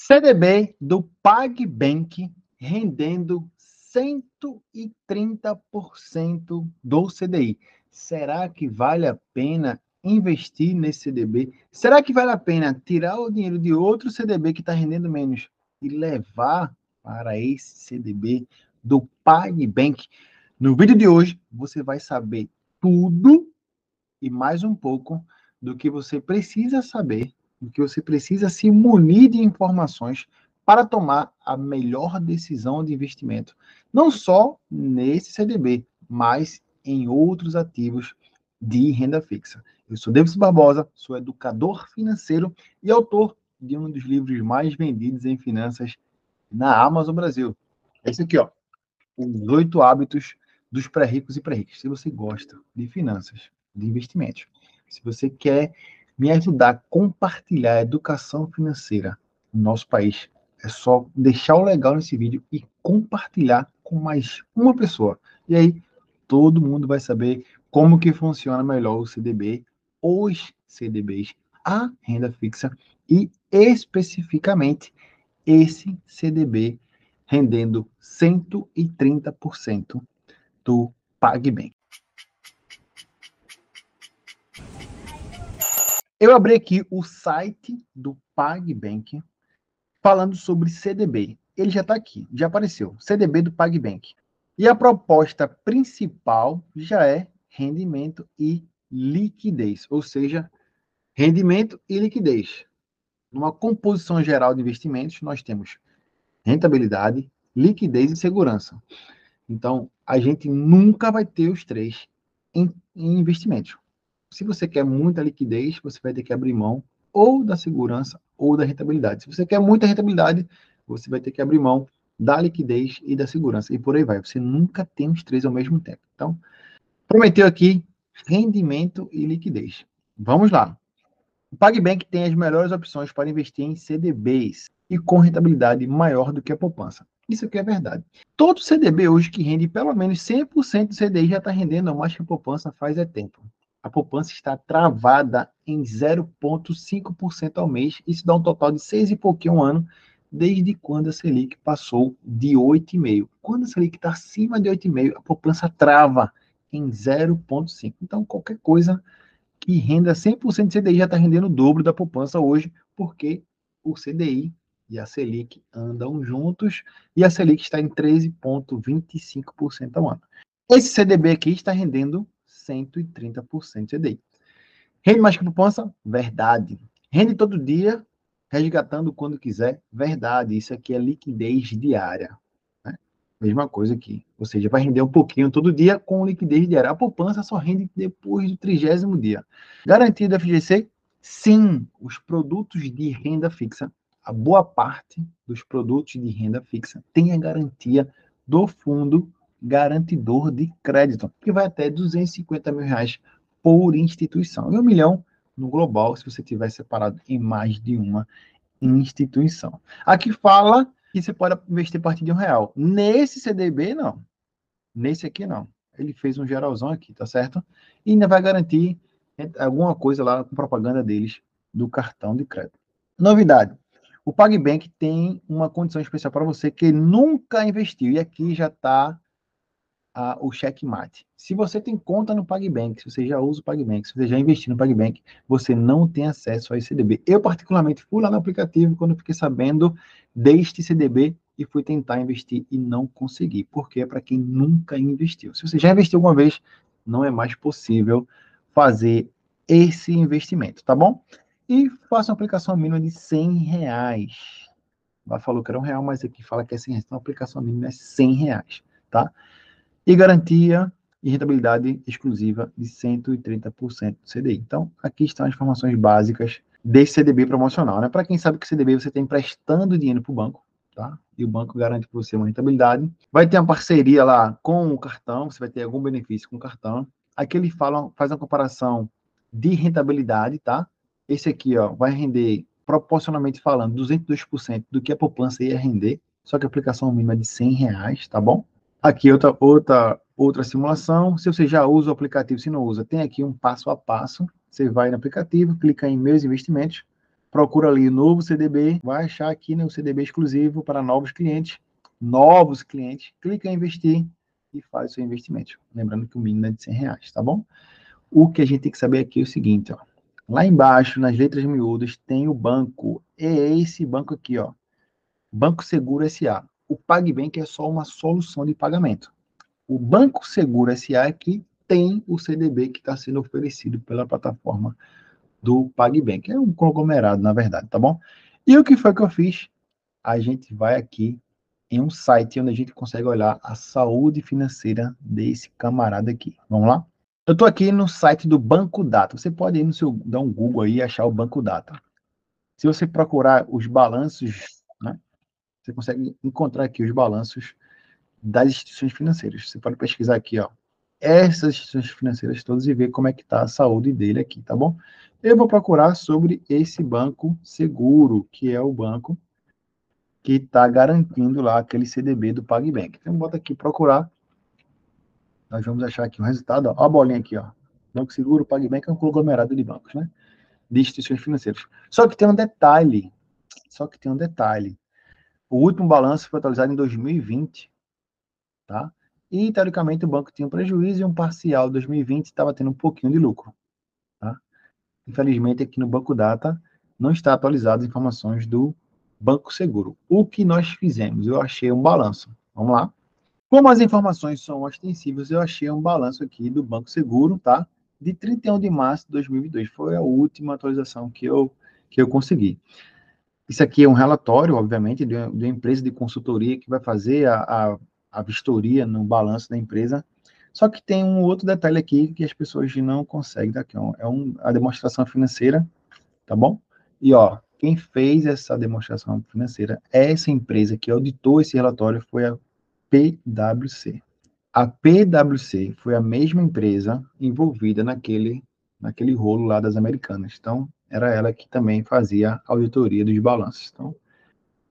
CDB do PagBank rendendo 130% do CDI. Será que vale a pena investir nesse CDB? Será que vale a pena tirar o dinheiro de outro CDB que está rendendo menos e levar para esse CDB do PagBank? No vídeo de hoje, você vai saber tudo e mais um pouco do que você precisa saber, do que você precisa se munir de informações para tomar a melhor decisão de investimento, não só nesse CDB, mas em outros ativos de renda fixa. Eu sou Davis Barbosa, sou educador financeiro e autor de um dos livros mais vendidos em finanças na Amazon Brasil. Esse aqui, ó, Os Oito Hábitos dos Pré-Ricos e Pré-Ricos. Se você gosta de finanças, de investimentos, se você quer me ajudar a compartilhar a educação financeira no nosso país, é só deixar o legal nesse vídeo e compartilhar com mais uma pessoa. E aí todo mundo vai saber como que funciona melhor o CDB, os CDBs, a renda fixa e especificamente esse CDB rendendo 130% do PagBank. Eu abri aqui o site do PagBank falando sobre CDB. Ele já está aqui, já apareceu. CDB do PagBank. E a proposta principal já é rendimento e liquidez, ou seja, rendimento e liquidez. Numa composição geral de investimentos, nós temos rentabilidade, liquidez e segurança. Então, a gente nunca vai ter os três em, em investimentos. Se você quer muita liquidez, você vai ter que abrir mão ou da segurança ou da rentabilidade. Se você quer muita rentabilidade, você vai ter que abrir mão da liquidez e da segurança. E por aí vai. Você nunca tem os três ao mesmo tempo. Então, prometeu aqui rendimento e liquidez. Vamos lá. O PagBank tem as melhores opções para investir em CDBs e com rentabilidade maior do que a poupança. Isso aqui é verdade. Todo CDB hoje que rende pelo menos 100% do CDI já está rendendo mais que a poupança faz é tempo a poupança está travada em 0,5% ao mês. Isso dá um total de 6 e pouquinho um ano, desde quando a Selic passou de 8,5%. Quando a Selic está acima de 8,5%, a poupança trava em 0,5%. Então, qualquer coisa que renda 100% de CDI já está rendendo o dobro da poupança hoje, porque o CDI e a Selic andam juntos e a Selic está em 13,25% ao ano. Esse CDB aqui está rendendo 130% CDI. Rende mais que poupança? Verdade. Rende todo dia, resgatando quando quiser? Verdade. Isso aqui é liquidez diária. Né? Mesma coisa aqui. Ou seja, vai render um pouquinho todo dia com liquidez diária. A poupança só rende depois do trigésimo dia. Garantia do FGC? Sim. Os produtos de renda fixa, a boa parte dos produtos de renda fixa tem a garantia do fundo garantidor de crédito, que vai até 250 mil reais por instituição. E um milhão no global, se você tiver separado em mais de uma instituição. Aqui fala que você pode investir a partir de um real. Nesse CDB, não. Nesse aqui, não. Ele fez um geralzão aqui, tá certo? E ainda vai garantir alguma coisa lá com propaganda deles do cartão de crédito. Novidade. O PagBank tem uma condição especial para você que nunca investiu. E aqui já está a, o checkmate. Se você tem conta no PagBank, se você já usa o PagBank, se você já investiu no PagBank, você não tem acesso a esse CDB. Eu, particularmente, fui lá no aplicativo quando fiquei sabendo deste CDB e fui tentar investir e não consegui, porque é para quem nunca investiu. Se você já investiu alguma vez, não é mais possível fazer esse investimento, tá bom? E faça uma aplicação mínima de 100 reais. Lá falou que era um real, mas aqui fala que é 100 reais. Então, a aplicação mínima é 100 reais, tá? E garantia e rentabilidade exclusiva de 130% do CDI. Então, aqui estão as informações básicas desse CDB promocional. Né? Para quem sabe que CDB você está emprestando dinheiro para o banco, tá? E o banco garante para você uma rentabilidade. Vai ter uma parceria lá com o cartão, você vai ter algum benefício com o cartão. Aqui ele fala, faz uma comparação de rentabilidade, tá? Esse aqui, ó, vai render proporcionalmente falando 202% do que a poupança ia render, só que a aplicação mínima é de 100 reais, tá bom? Aqui outra, outra, outra simulação. Se você já usa o aplicativo, se não usa, tem aqui um passo a passo. Você vai no aplicativo, clica em Meus Investimentos, procura ali novo CDB, vai achar aqui né, o CDB exclusivo para novos clientes, novos clientes, clica em investir e faz o seu investimento. Lembrando que o mínimo é de 100 reais, tá bom? O que a gente tem que saber aqui é o seguinte, ó. Lá embaixo, nas letras miúdas, tem o banco. É esse banco aqui, ó. Banco Seguro SA. O PagBank é só uma solução de pagamento. O Banco Seguro SA é que tem o CDB que está sendo oferecido pela plataforma do PagBank. É um conglomerado, na verdade, tá bom? E o que foi que eu fiz? A gente vai aqui em um site onde a gente consegue olhar a saúde financeira desse camarada aqui. Vamos lá? Eu estou aqui no site do Banco Data. Você pode ir no seu, dar um Google aí e achar o Banco Data. Se você procurar os balanços, você consegue encontrar aqui os balanços das instituições financeiras. Você pode pesquisar aqui, ó, essas instituições financeiras todas e ver como é que está a saúde dele aqui, tá bom? Eu vou procurar sobre esse banco seguro, que é o banco que está garantindo lá aquele CDB do PagBank. Então, bota aqui procurar. Nós vamos achar aqui o resultado. Ó, a bolinha aqui, ó. Banco Seguro, PagBank é um conglomerado de bancos, né? De instituições financeiras. Só que tem um detalhe. Só que tem um detalhe. O último balanço foi atualizado em 2020, tá? E, teoricamente, o banco tinha um prejuízo e um parcial 2020 estava tendo um pouquinho de lucro. Tá? Infelizmente, aqui no Banco Data não está atualizado as informações do Banco Seguro. O que nós fizemos? Eu achei um balanço. Vamos lá. Como as informações são extensivas, eu achei um balanço aqui do Banco Seguro, tá? De 31 de março de 2022. Foi a última atualização que eu, que eu consegui. Isso aqui é um relatório, obviamente, de uma, de uma empresa de consultoria que vai fazer a, a a vistoria no balanço da empresa. Só que tem um outro detalhe aqui que as pessoas não conseguem, tá? Que é, é um, a demonstração financeira, tá bom? E ó, quem fez essa demonstração financeira essa empresa que auditou esse relatório foi a PwC. A PwC foi a mesma empresa envolvida naquele naquele rolo lá das americanas. Então, era ela que também fazia auditoria dos balanços. Então,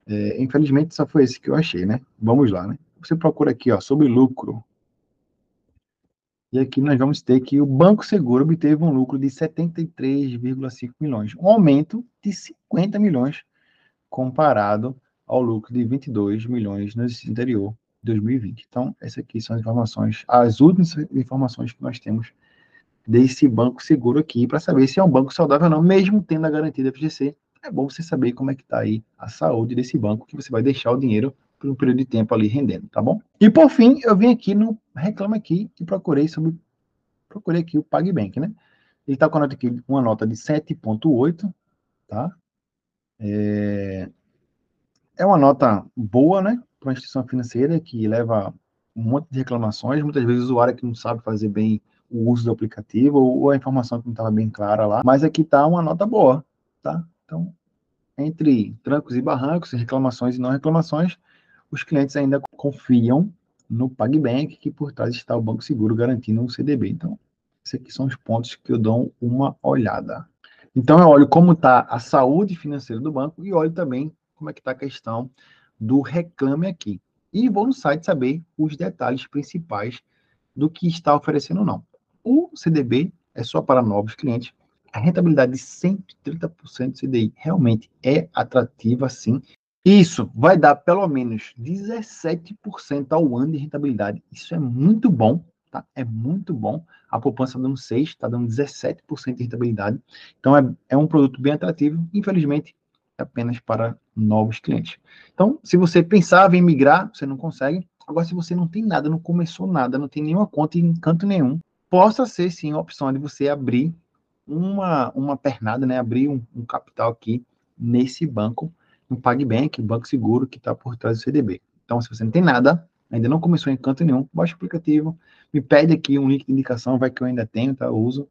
é, infelizmente, só foi esse que eu achei, né? Vamos lá, né? Você procura aqui, ó, sobre lucro. E aqui nós vamos ter que o Banco Seguro obteve um lucro de 73,5 milhões, um aumento de 50 milhões comparado ao lucro de 22 milhões no exercício anterior, 2020. Então, essas aqui são as informações, as últimas informações que nós temos desse banco seguro aqui, para saber se é um banco saudável ou não, mesmo tendo a garantia da FGC. É bom você saber como é que está aí a saúde desse banco, que você vai deixar o dinheiro por um período de tempo ali rendendo, tá bom? E por fim, eu vim aqui no Reclama Aqui e procurei sobre procurei aqui o PagBank, né? Ele está com aqui, uma nota de 7.8, tá? É, é uma nota boa, né? Para uma instituição financeira que leva um monte de reclamações, muitas vezes o usuário que não sabe fazer bem o uso do aplicativo ou a informação que não estava bem clara lá, mas aqui está uma nota boa, tá? Então, entre trancos e barrancos, reclamações e não reclamações, os clientes ainda confiam no PagBank, que por trás está o Banco Seguro garantindo um CDB. Então, esses aqui são os pontos que eu dou uma olhada. Então, eu olho como está a saúde financeira do banco e olho também como é que está a questão do reclame aqui. E vou no site saber os detalhes principais do que está oferecendo ou não. O CDB é só para novos clientes. A rentabilidade de 130% do CDI realmente é atrativa, sim. Isso vai dar pelo menos 17% ao ano de rentabilidade. Isso é muito bom, tá? É muito bom. A poupança dando 6, está dando 17% de rentabilidade. Então é, é um produto bem atrativo, infelizmente, é apenas para novos clientes. Então, se você pensava em migrar, você não consegue. Agora, se você não tem nada, não começou nada, não tem nenhuma conta em canto nenhum, possa ser sim a opção de você abrir uma, uma pernada, né? Abrir um, um capital aqui nesse banco no PagBank, banco seguro que está por trás do CDB. Então, se você não tem nada, ainda não começou em canto nenhum, baixa o aplicativo, me pede aqui um link de indicação, vai que eu ainda tenho, tá? Eu uso.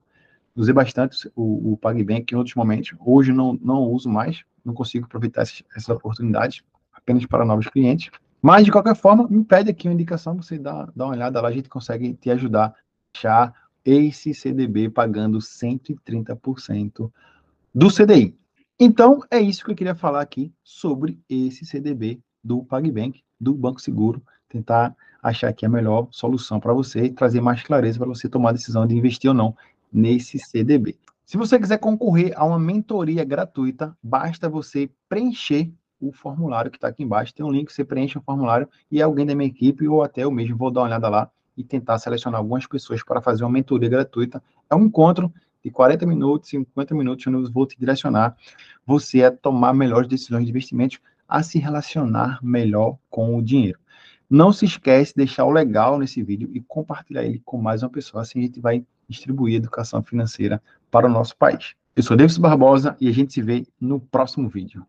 Usei bastante o, o PagBank em outros momentos. Hoje não, não uso mais, não consigo aproveitar essas, essas oportunidades, apenas para novos clientes. Mas, de qualquer forma, me pede aqui uma indicação, você dá, dá uma olhada lá, a gente consegue te ajudar achar esse CDB pagando 130% do CDI. Então, é isso que eu queria falar aqui sobre esse CDB do PagBank, do Banco Seguro, tentar achar aqui a melhor solução para você e trazer mais clareza para você tomar a decisão de investir ou não nesse CDB. Se você quiser concorrer a uma mentoria gratuita, basta você preencher o formulário que está aqui embaixo. Tem um link, você preenche o formulário e alguém da minha equipe ou até eu mesmo vou dar uma olhada lá e tentar selecionar algumas pessoas para fazer uma mentoria gratuita. É um encontro de 40 minutos, 50 minutos, onde eu vou te direcionar você a tomar melhores decisões de investimentos, a se relacionar melhor com o dinheiro. Não se esquece de deixar o legal nesse vídeo e compartilhar ele com mais uma pessoa, assim a gente vai distribuir educação financeira para o nosso país. Eu sou Davis Barbosa e a gente se vê no próximo vídeo.